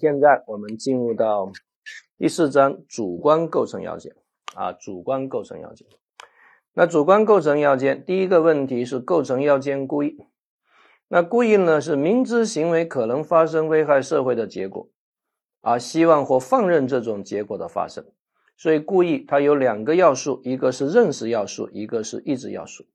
现在我们进入到第四章主观构成要件啊，主观构成要件。那主观构成要件，第一个问题是构成要件故意。那故意呢，是明知行为可能发生危害社会的结果，而希望或放任这种结果的发生。所以故意它有两个要素，一个是认识要素，一个是意志要素。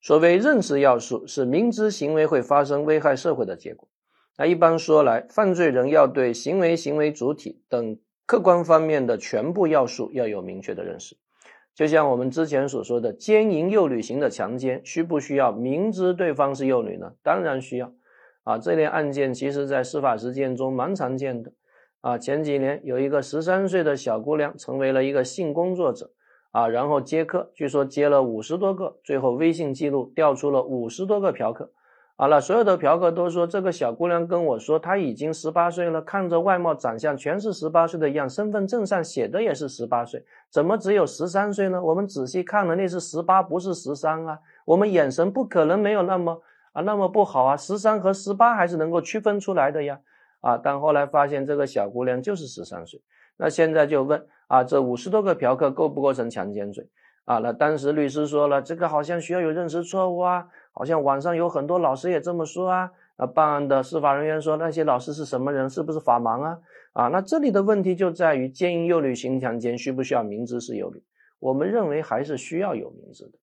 所谓认识要素，是明知行为会发生危害社会的结果。那一般说来，犯罪人要对行为、行为主体等客观方面的全部要素要有明确的认识。就像我们之前所说的，奸淫幼女型的强奸，需不需要明知对方是幼女呢？当然需要。啊，这类案件其实在司法实践中蛮常见的。啊，前几年有一个十三岁的小姑娘成为了一个性工作者，啊，然后接客，据说接了五十多个，最后微信记录调出了五十多个嫖客。好了，所有的嫖客都说这个小姑娘跟我说，她已经十八岁了，看着外貌长相全是十八岁的样，身份证上写的也是十八岁，怎么只有十三岁呢？我们仔细看了，那是十八，不是十三啊。我们眼神不可能没有那么啊那么不好啊，十三和十八还是能够区分出来的呀。啊，但后来发现这个小姑娘就是十三岁，那现在就问啊，这五十多个嫖客构不构成强奸罪？啊，那当时律师说了，这个好像需要有认识错误啊。好像网上有很多老师也这么说啊，啊，办案的司法人员说那些老师是什么人？是不是法盲啊？啊，那这里的问题就在于奸淫幼女行强奸需不需要明知是幼女？我们认为还是需要有明知的，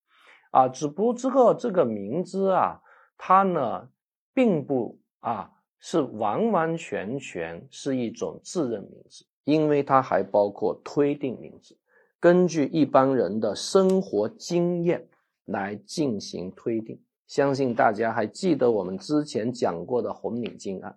啊，只不过这个明知啊，它呢，并不啊是完完全全是一种自认明知，因为它还包括推定明知，根据一般人的生活经验来进行推定。相信大家还记得我们之前讲过的红领巾案。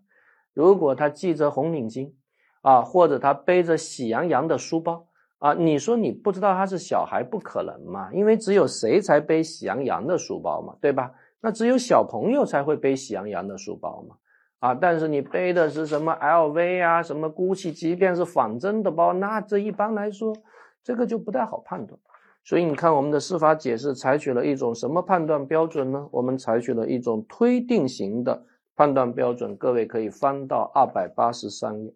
如果他系着红领巾，啊，或者他背着喜羊羊的书包，啊，你说你不知道他是小孩，不可能嘛？因为只有谁才背喜羊羊的书包嘛，对吧？那只有小朋友才会背喜羊羊的书包嘛，啊，但是你背的是什么 LV 啊，什么 GUCCI，即便是仿真的包，那这一般来说，这个就不太好判断。所以你看，我们的司法解释采取了一种什么判断标准呢？我们采取了一种推定型的判断标准。各位可以翻到二百八十三页，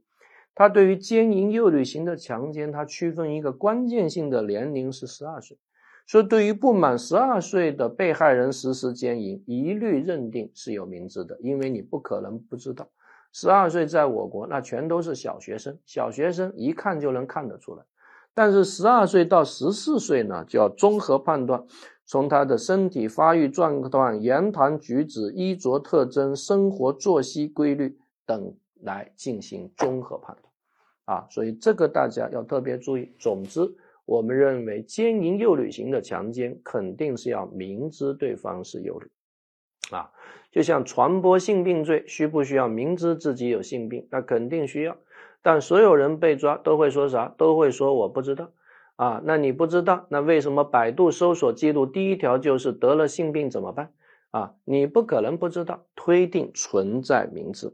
它对于奸淫幼女型的强奸，它区分一个关键性的年龄是十二岁。说对于不满十二岁的被害人实施奸淫，一律认定是有明知的，因为你不可能不知道，十二岁在我国那全都是小学生，小学生一看就能看得出来。但是十二岁到十四岁呢，就要综合判断，从他的身体发育状况、言谈举止、衣着特征、生活作息规律等来进行综合判断，啊，所以这个大家要特别注意。总之，我们认为奸淫幼女型的强奸肯定是要明知对方是幼女，啊，就像传播性病罪，需不需要明知自己有性病？那肯定需要。但所有人被抓都会说啥？都会说我不知道啊。那你不知道，那为什么百度搜索记录第一条就是得了性病怎么办啊？你不可能不知道，推定存在明知。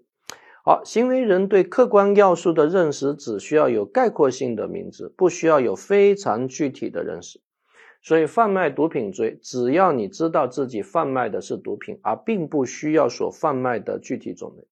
好，行为人对客观要素的认识只需要有概括性的明知，不需要有非常具体的认识。所以贩卖毒品罪，只要你知道自己贩卖的是毒品，而并不需要所贩卖的具体种类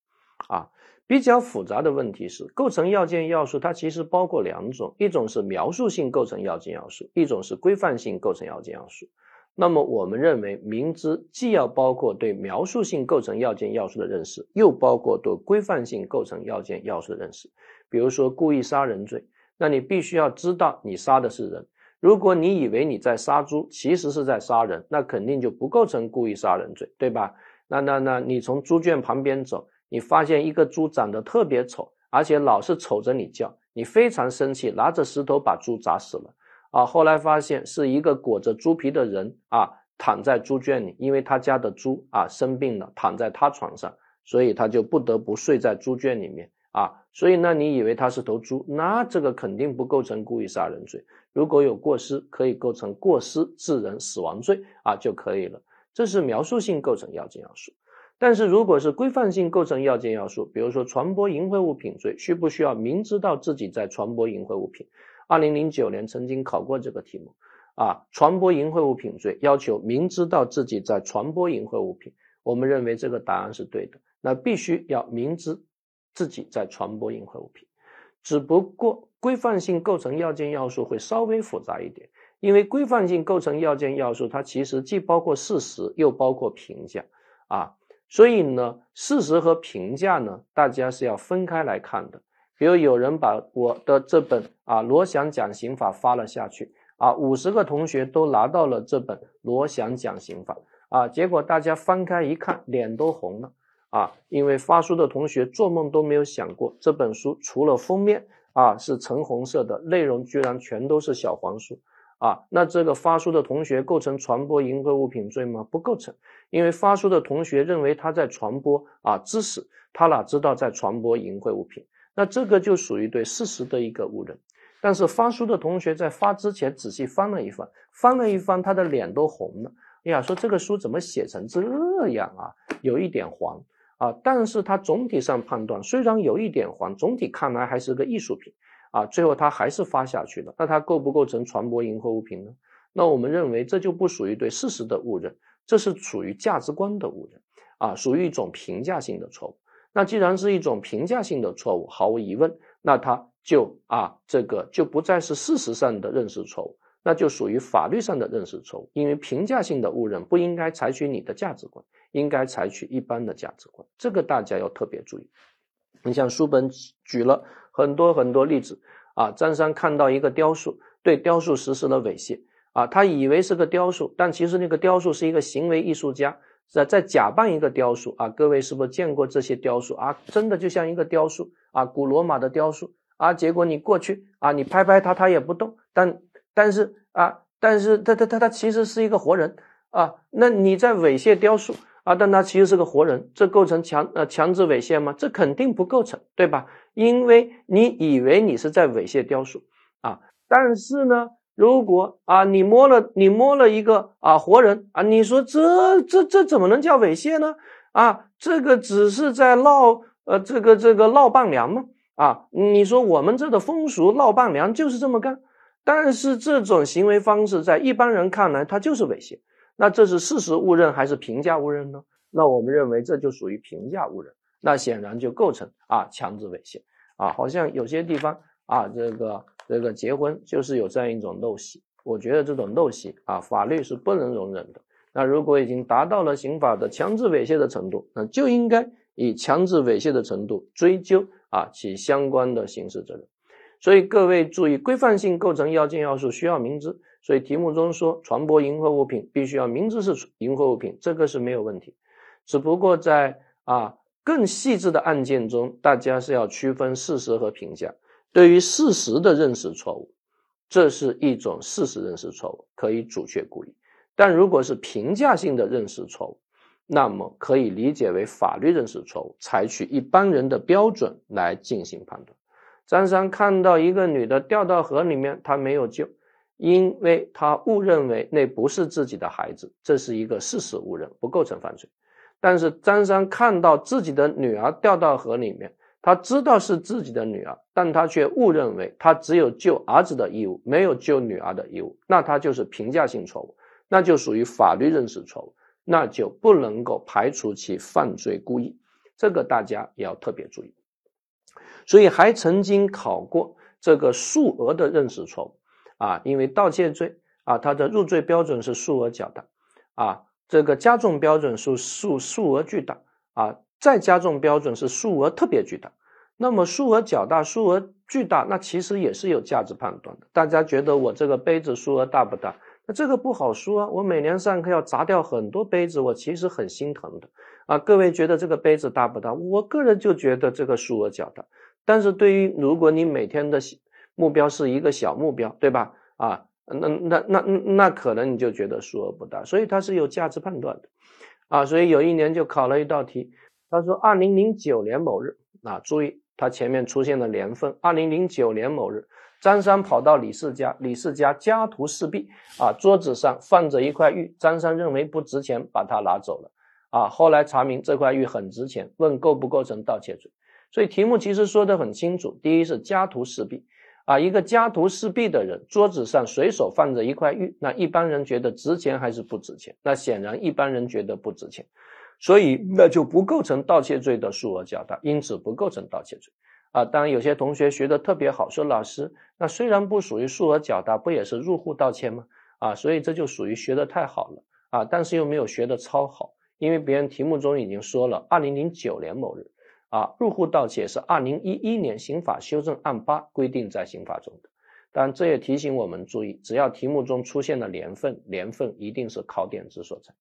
啊。比较复杂的问题是，构成要件要素它其实包括两种，一种是描述性构成要件要素，一种是规范性构成要件要素。那么我们认为，明知既要包括对描述性构成要件要素的认识，又包括对规范性构成要件要素的认识。比如说故意杀人罪，那你必须要知道你杀的是人。如果你以为你在杀猪，其实是在杀人，那肯定就不构成故意杀人罪，对吧？那那那你从猪圈旁边走。你发现一个猪长得特别丑，而且老是瞅着你叫，你非常生气，拿着石头把猪砸死了。啊，后来发现是一个裹着猪皮的人啊，躺在猪圈里，因为他家的猪啊生病了，躺在他床上，所以他就不得不睡在猪圈里面啊。所以呢，你以为他是头猪，那这个肯定不构成故意杀人罪。如果有过失，可以构成过失致人死亡罪啊就可以了。这是描述性构成要件要素。但是，如果是规范性构成要件要素，比如说传播淫秽物品罪，需不需要明知道自己在传播淫秽物品？二零零九年曾经考过这个题目，啊，传播淫秽物品罪要求明知道自己在传播淫秽物品，我们认为这个答案是对的，那必须要明知，自己在传播淫秽物品。只不过规范性构成要件要素会稍微复杂一点，因为规范性构成要件要素它其实既包括事实又包括评价啊，所以呢，事实和评价呢，大家是要分开来看的。比如有人把我的这本啊罗翔讲刑法发了下去啊，五十个同学都拿到了这本罗翔讲刑法啊，结果大家翻开一看，脸都红了啊，因为发书的同学做梦都没有想过这本书除了封面啊是橙红色的，内容居然全都是小黄书啊，那这个发书的同学构成传播淫秽物品罪吗？不构成，因为发书的同学认为他在传播啊知识，他哪知道在传播淫秽物品？那这个就属于对事实的一个误认，但是发书的同学在发之前仔细翻了一翻，翻了一翻，他的脸都红了。哎呀，说这个书怎么写成这样啊？有一点黄啊，但是他总体上判断，虽然有一点黄，总体看来还是个艺术品啊。最后他还是发下去了。那他构不构成传播淫秽物品呢？那我们认为这就不属于对事实的误认，这是属于价值观的误认啊，属于一种评价性的错误。那既然是一种评价性的错误，毫无疑问，那它就啊，这个就不再是事实上的认识错误，那就属于法律上的认识错误。因为评价性的误认不应该采取你的价值观，应该采取一般的价值观，这个大家要特别注意。你像书本举了很多很多例子啊，张三看到一个雕塑，对雕塑实施了猥亵啊，他以为是个雕塑，但其实那个雕塑是一个行为艺术家。在在假扮一个雕塑啊，各位是不是见过这些雕塑啊？真的就像一个雕塑啊，古罗马的雕塑啊。结果你过去啊，你拍拍它，它也不动。但但是啊，但是他他他他其实是一个活人啊。那你在猥亵雕塑啊，但他其实是个活人，这构成强呃强制猥亵吗？这肯定不构成，对吧？因为你以为你是在猥亵雕塑啊，但是呢。如果啊，你摸了你摸了一个啊活人啊，你说这这这怎么能叫猥亵呢？啊，这个只是在闹呃这个这个闹伴娘吗？啊，你说我们这的风俗闹伴娘就是这么干，但是这种行为方式在一般人看来，它就是猥亵。那这是事实误认还是评价误认呢？那我们认为这就属于评价误认，那显然就构成啊强制猥亵啊，好像有些地方啊这个。这个结婚就是有这样一种陋习，我觉得这种陋习啊，法律是不能容忍的。那如果已经达到了刑法的强制猥亵的程度，那就应该以强制猥亵的程度追究啊其相关的刑事责任。所以各位注意，规范性构成要件要素需要明知。所以题目中说传播淫秽物品必须要明知是淫秽物品，这个是没有问题。只不过在啊更细致的案件中，大家是要区分事实和评价。对于事实的认识错误，这是一种事实认识错误，可以阻却故意。但如果是评价性的认识错误，那么可以理解为法律认识错误，采取一般人的标准来进行判断。张三看到一个女的掉到河里面，他没有救，因为他误认为那不是自己的孩子，这是一个事实误认，不构成犯罪。但是张三看到自己的女儿掉到河里面。他知道是自己的女儿，但他却误认为他只有救儿子的义务，没有救女儿的义务，那他就是评价性错误，那就属于法律认识错误，那就不能够排除其犯罪故意，这个大家也要特别注意。所以还曾经考过这个数额的认识错误啊，因为盗窃罪啊，它的入罪标准是数额较大啊，这个加重标准是数数额巨大啊。再加重标准是数额特别巨大，那么数额较大、数额巨大，那其实也是有价值判断的。大家觉得我这个杯子数额大不大？那这个不好说啊。我每年上课要砸掉很多杯子，我其实很心疼的啊。各位觉得这个杯子大不大？我个人就觉得这个数额较大。但是对于如果你每天的目标是一个小目标，对吧？啊，那那那那可能你就觉得数额不大，所以它是有价值判断的啊。所以有一年就考了一道题。他说：“二零零九年某日，啊，注意，他前面出现了年份。二零零九年某日，张三跑到李四家，李四家家徒四壁，啊，桌子上放着一块玉，张三认为不值钱，把它拿走了。啊，后来查明这块玉很值钱，问构不构成盗窃罪。所以题目其实说的很清楚：第一是家徒四壁，啊，一个家徒四壁的人，桌子上随手放着一块玉，那一般人觉得值钱还是不值钱？那显然一般人觉得不值钱。”所以那就不构成盗窃罪的数额较大，因此不构成盗窃罪。啊，当然有些同学学的特别好，说老师，那虽然不属于数额较大，不也是入户盗窃吗？啊，所以这就属于学的太好了啊，但是又没有学的超好，因为别人题目中已经说了，二零零九年某日，啊，入户盗窃是二零一一年刑法修正案八规定在刑法中的。但，这也提醒我们注意，只要题目中出现了年份，年份一定是考点之所在。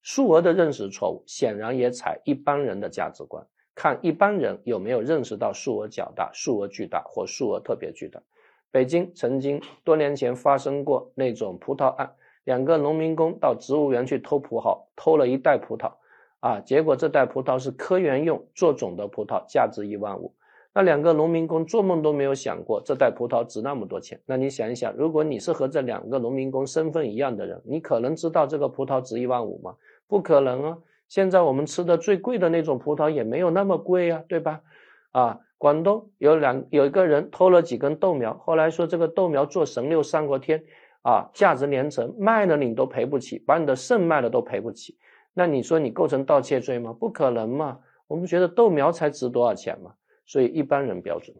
数额的认识错误，显然也采一般人的价值观，看一般人有没有认识到数额较大、数额巨大或数额特别巨大。北京曾经多年前发生过那种葡萄案，两个农民工到植物园去偷葡萄，偷了一袋葡萄，啊，结果这袋葡萄是科研用做种的葡萄，价值一万五。那两个农民工做梦都没有想过这袋葡萄值那么多钱。那你想一想，如果你是和这两个农民工身份一样的人，你可能知道这个葡萄值一万五吗？不可能啊！现在我们吃的最贵的那种葡萄也没有那么贵呀，对吧？啊，广东有两有一个人偷了几根豆苗，后来说这个豆苗做神六上过天，啊，价值连城，卖了你都赔不起，把你的肾卖了都赔不起。那你说你构成盗窃罪吗？不可能嘛！我们觉得豆苗才值多少钱嘛？所以一般人标准。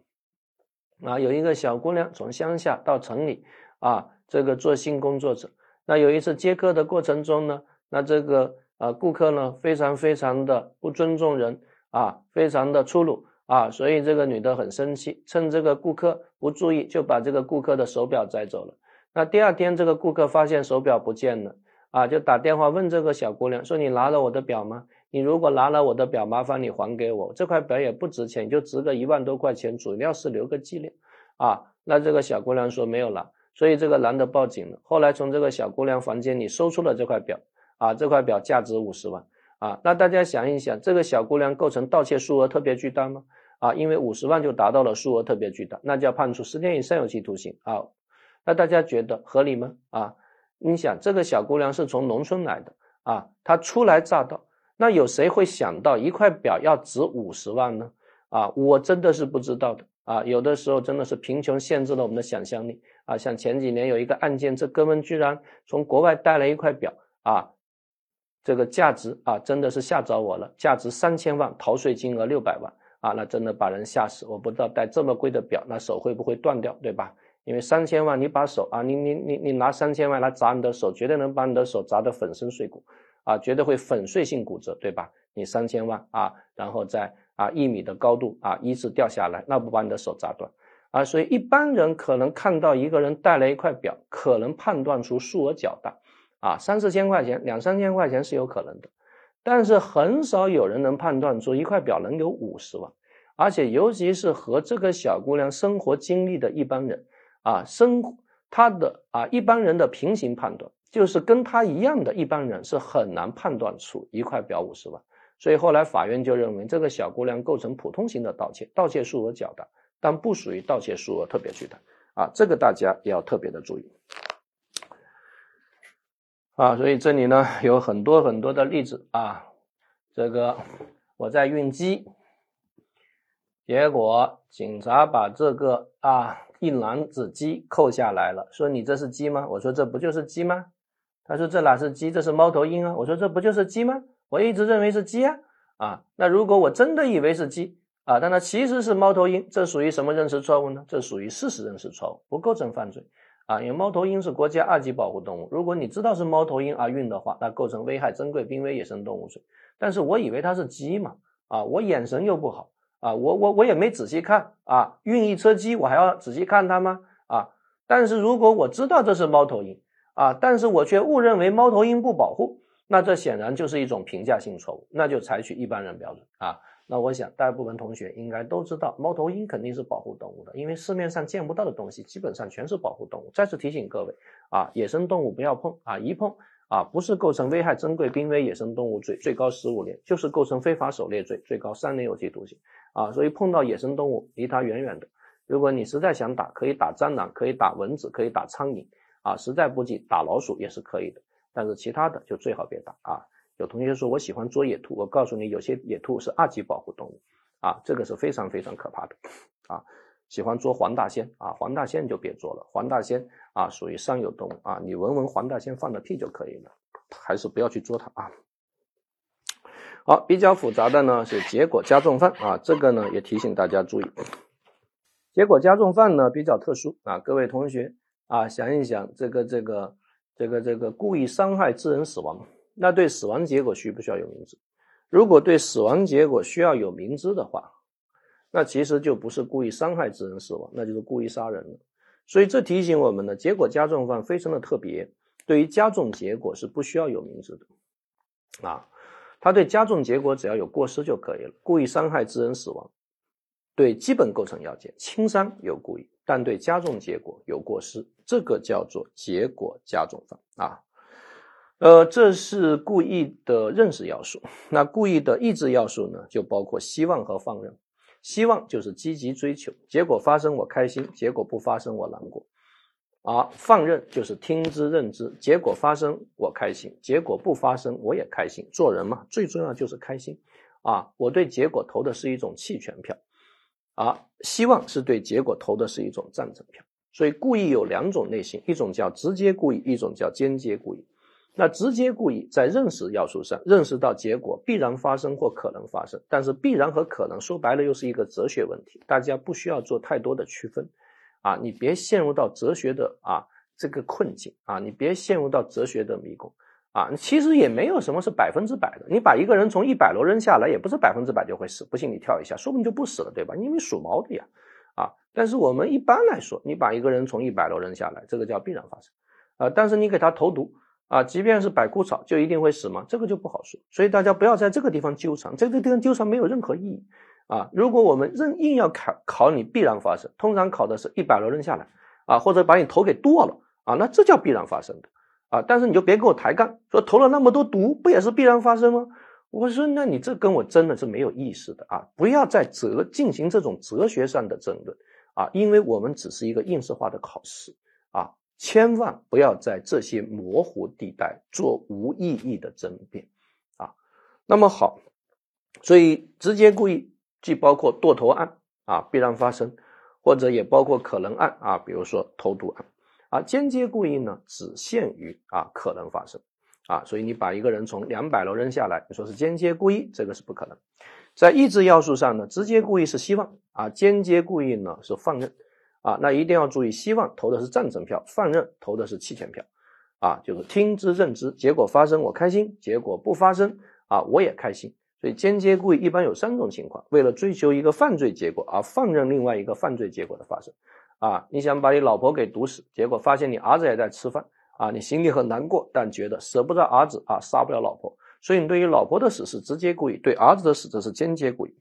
啊，有一个小姑娘从乡下到城里，啊，这个做性工作者。那有一次接客的过程中呢？那这个啊，顾客呢，非常非常的不尊重人啊，非常的粗鲁啊，所以这个女的很生气，趁这个顾客不注意，就把这个顾客的手表摘走了。那第二天，这个顾客发现手表不见了啊，就打电话问这个小姑娘说：“你拿了我的表吗？你如果拿了我的表，麻烦你还给我，这块表也不值钱，就值个一万多块钱，主要是留个纪念啊。”那这个小姑娘说没有拿，所以这个男的报警了。后来从这个小姑娘房间里搜出了这块表。啊，这块表价值五十万啊，那大家想一想，这个小姑娘构成盗窃数额特别巨大吗？啊，因为五十万就达到了数额特别巨大，那就要判处十年以上有期徒刑啊。那大家觉得合理吗？啊，你想这个小姑娘是从农村来的啊，她初来乍到，那有谁会想到一块表要值五十万呢？啊，我真的是不知道的啊，有的时候真的是贫穷限制了我们的想象力啊。像前几年有一个案件，这哥们居然从国外带了一块表啊。这个价值啊，真的是吓着我了，价值三千万，逃税金额六百万啊，那真的把人吓死。我不知道带这么贵的表，那手会不会断掉，对吧？因为三千万，你把手啊，你你你你拿三千万来砸你的手，绝对能把你的手砸得粉身碎骨啊，绝对会粉碎性骨折，对吧？你三千万啊，然后在啊一米的高度啊一直掉下来，那不把你的手砸断啊？所以一般人可能看到一个人戴了一块表，可能判断出数额较大。啊，三四千块钱，两三千块钱是有可能的，但是很少有人能判断出一块表能有五十万，而且尤其是和这个小姑娘生活经历的一般人，啊，生他的啊一般人的平行判断，就是跟他一样的一般人是很难判断出一块表五十万，所以后来法院就认为这个小姑娘构成普通型的盗窃，盗窃数额较大，但不属于盗窃数额特别巨大，啊，这个大家要特别的注意。啊，所以这里呢有很多很多的例子啊，这个我在运鸡，结果警察把这个啊一篮子鸡扣下来了，说你这是鸡吗？我说这不就是鸡吗？他说这哪是鸡，这是猫头鹰啊！我说这不就是鸡吗？我一直认为是鸡啊！啊，那如果我真的以为是鸡啊，但它其实是猫头鹰，这属于什么认识错误呢？这属于事实认识错误，不构成犯罪。啊，因为猫头鹰是国家二级保护动物，如果你知道是猫头鹰而运的话，那构成危害珍贵濒危野生动物罪。但是我以为它是鸡嘛，啊，我眼神又不好，啊，我我我也没仔细看，啊，运一车鸡我还要仔细看它吗？啊，但是如果我知道这是猫头鹰，啊，但是我却误认为猫头鹰不保护，那这显然就是一种评价性错误，那就采取一般人标准啊。那我想，大部分同学应该都知道，猫头鹰肯定是保护动物的，因为市面上见不到的东西基本上全是保护动物。再次提醒各位啊，野生动物不要碰啊，一碰啊，不是构成危害珍贵濒危野生动物罪，最高十五年，就是构成非法狩猎罪，最高三年有期徒刑啊。所以碰到野生动物，离它远远的。如果你实在想打，可以打蟑螂，可以打蚊子，可以打苍蝇啊，实在不济打老鼠也是可以的，但是其他的就最好别打啊。有同学说，我喜欢捉野兔。我告诉你，有些野兔是二级保护动物，啊，这个是非常非常可怕的，啊，喜欢捉黄大仙啊，黄大仙就别捉了，黄大仙啊属于商有动物啊，你闻闻黄大仙放的屁就可以了，还是不要去捉它啊。好，比较复杂的呢是结果加重犯啊，这个呢也提醒大家注意。结果加重犯呢比较特殊啊，各位同学啊想一想，这个这个这个这个故意伤害致人死亡，那对死亡结果需不需要有明知？如果对死亡结果需要有明知的话，那其实就不是故意伤害致人死亡，那就是故意杀人了。所以这提醒我们呢，结果加重犯非常的特别，对于加重结果是不需要有明知的啊。他对加重结果只要有过失就可以了。故意伤害致人死亡，对基本构成要件轻伤有故意，但对加重结果有过失，这个叫做结果加重犯啊。呃，这是故意的认识要素。那故意的意志要素呢，就包括希望和放任。希望就是积极追求，结果发生我开心，结果不发生我难过。而放任就是听之任之，结果发生我开心，结果不发生我也开心。做人嘛，最重要就是开心。啊，我对结果投的是一种弃权票，而希望是对结果投的是一种赞成票。所以故意有两种类型，一种叫直接故意，一种叫间接故意。那直接故意在认识要素上认识到结果必然发生或可能发生，但是必然和可能说白了又是一个哲学问题，大家不需要做太多的区分，啊，你别陷入到哲学的啊这个困境啊，你别陷入到哲学的迷宫啊，其实也没有什么是百分之百的，你把一个人从一百楼扔下来，也不是百分之百就会死，不信你跳一下，说不定就不死了，对吧？因为属毛的呀，啊，但是我们一般来说，你把一个人从一百楼扔下来，这个叫必然发生，啊，但是你给他投毒。啊，即便是百枯草，就一定会死吗？这个就不好说。所以大家不要在这个地方纠缠，这个地方纠缠没有任何意义啊。如果我们硬硬要考考你必然发生，通常考的是一百罗扔下来啊，或者把你头给剁了啊，那这叫必然发生的啊。但是你就别跟我抬杠，说投了那么多毒，不也是必然发生吗？我说，那你这跟我真的是没有意思的啊！不要再哲进行这种哲学上的争论啊，因为我们只是一个应试化的考试啊。千万不要在这些模糊地带做无意义的争辩啊！那么好，所以直接故意既包括剁头案啊必然发生，或者也包括可能案啊，比如说投毒案啊。间接故意呢，只限于啊可能发生啊，所以你把一个人从两百楼扔下来，你说是间接故意，这个是不可能。在意志要素上呢，直接故意是希望啊，间接故意呢是放任。啊，那一定要注意，希望投的是赞成票，放任投的是弃权票，啊，就是听之任之，结果发生我开心，结果不发生啊我也开心。所以间接故意一般有三种情况：为了追求一个犯罪结果而放任另外一个犯罪结果的发生。啊，你想把你老婆给毒死，结果发现你儿子也在吃饭，啊，你心里很难过，但觉得舍不得儿子啊，杀不了老婆，所以你对于老婆的死是直接故意，对儿子的死则是间接故意。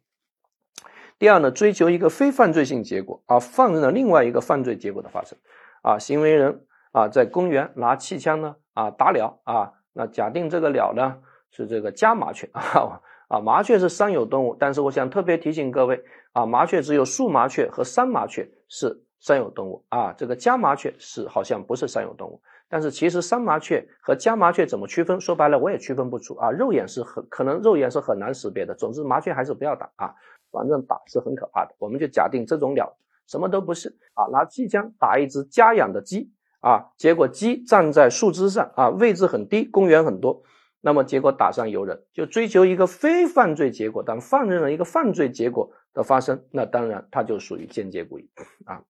第二呢，追求一个非犯罪性结果，而放任了另外一个犯罪结果的发生。啊，行为人啊，在公园拿气枪呢，啊打鸟啊，那假定这个鸟呢是这个家麻雀 啊，啊麻雀是三有动物，但是我想特别提醒各位啊，麻雀只有树麻雀和山麻雀是三有动物啊，这个家麻雀是好像不是三有动物，但是其实山麻雀和家麻雀怎么区分？说白了我也区分不出啊，肉眼是很可能肉眼是很难识别的。总之麻雀还是不要打啊。反正打是很可怕的，我们就假定这种鸟什么都不是啊，拿气枪打一只家养的鸡啊，结果鸡站在树枝上啊，位置很低，公园很多，那么结果打上游人，就追求一个非犯罪结果，但放任了一个犯罪结果的发生，那当然它就属于间接故意啊。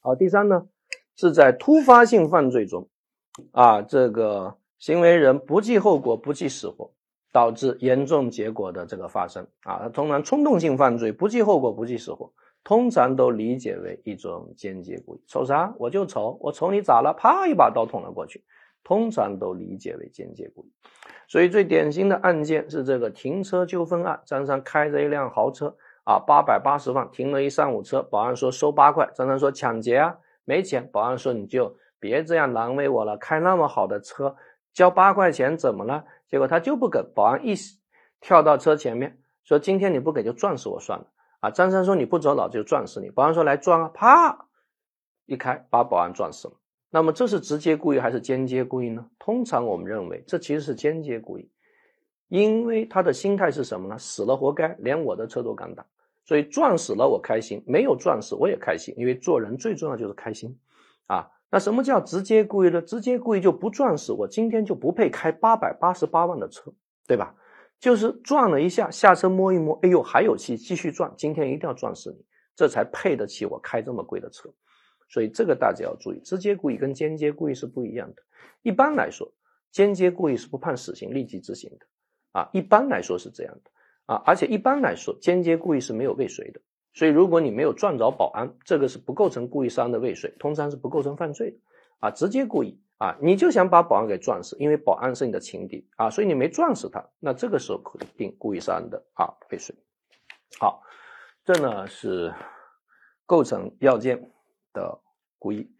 好，第三呢，是在突发性犯罪中啊，这个行为人不计后果，不计死活。导致严重结果的这个发生啊，它通常冲动性犯罪不计后果不计死活，通常都理解为一种间接故意。瞅啥？我就瞅，我瞅你咋了？啪，一把刀捅了过去，通常都理解为间接故意。所以最典型的案件是这个停车纠纷案，张三开着一辆豪车啊，八百八十万停了一上午车，保安说收八块，张三说抢劫啊，没钱，保安说你就别这样难为我了，开那么好的车。交八块钱怎么了？结果他就不给，保安一跳到车前面说：“今天你不给就撞死我算了。”啊，张三说：“你不走，老子就撞死你。”保安说：“来撞啊！”啪，一开把保安撞死了。那么这是直接故意还是间接故意呢？通常我们认为这其实是间接故意，因为他的心态是什么呢？死了活该，连我的车都敢打，所以撞死了我开心，没有撞死我也开心，因为做人最重要就是开心啊。那什么叫直接故意呢？直接故意就不撞死我，今天就不配开八百八十八万的车，对吧？就是撞了一下，下车摸一摸，哎呦还有气，继续撞，今天一定要撞死你，这才配得起我开这么贵的车。所以这个大家要注意，直接故意跟间接故意是不一样的。一般来说，间接故意是不判死刑、立即执行的，啊，一般来说是这样的，啊，而且一般来说，间接故意是没有未遂的。所以如果你没有撞着保安，这个是不构成故意杀人的未遂，通常是不构成犯罪的，啊，直接故意，啊，你就想把保安给撞死，因为保安是你的情敌，啊，所以你没撞死他，那这个时候可以定故意杀人的啊未遂。好，这呢是构成要件。的故意。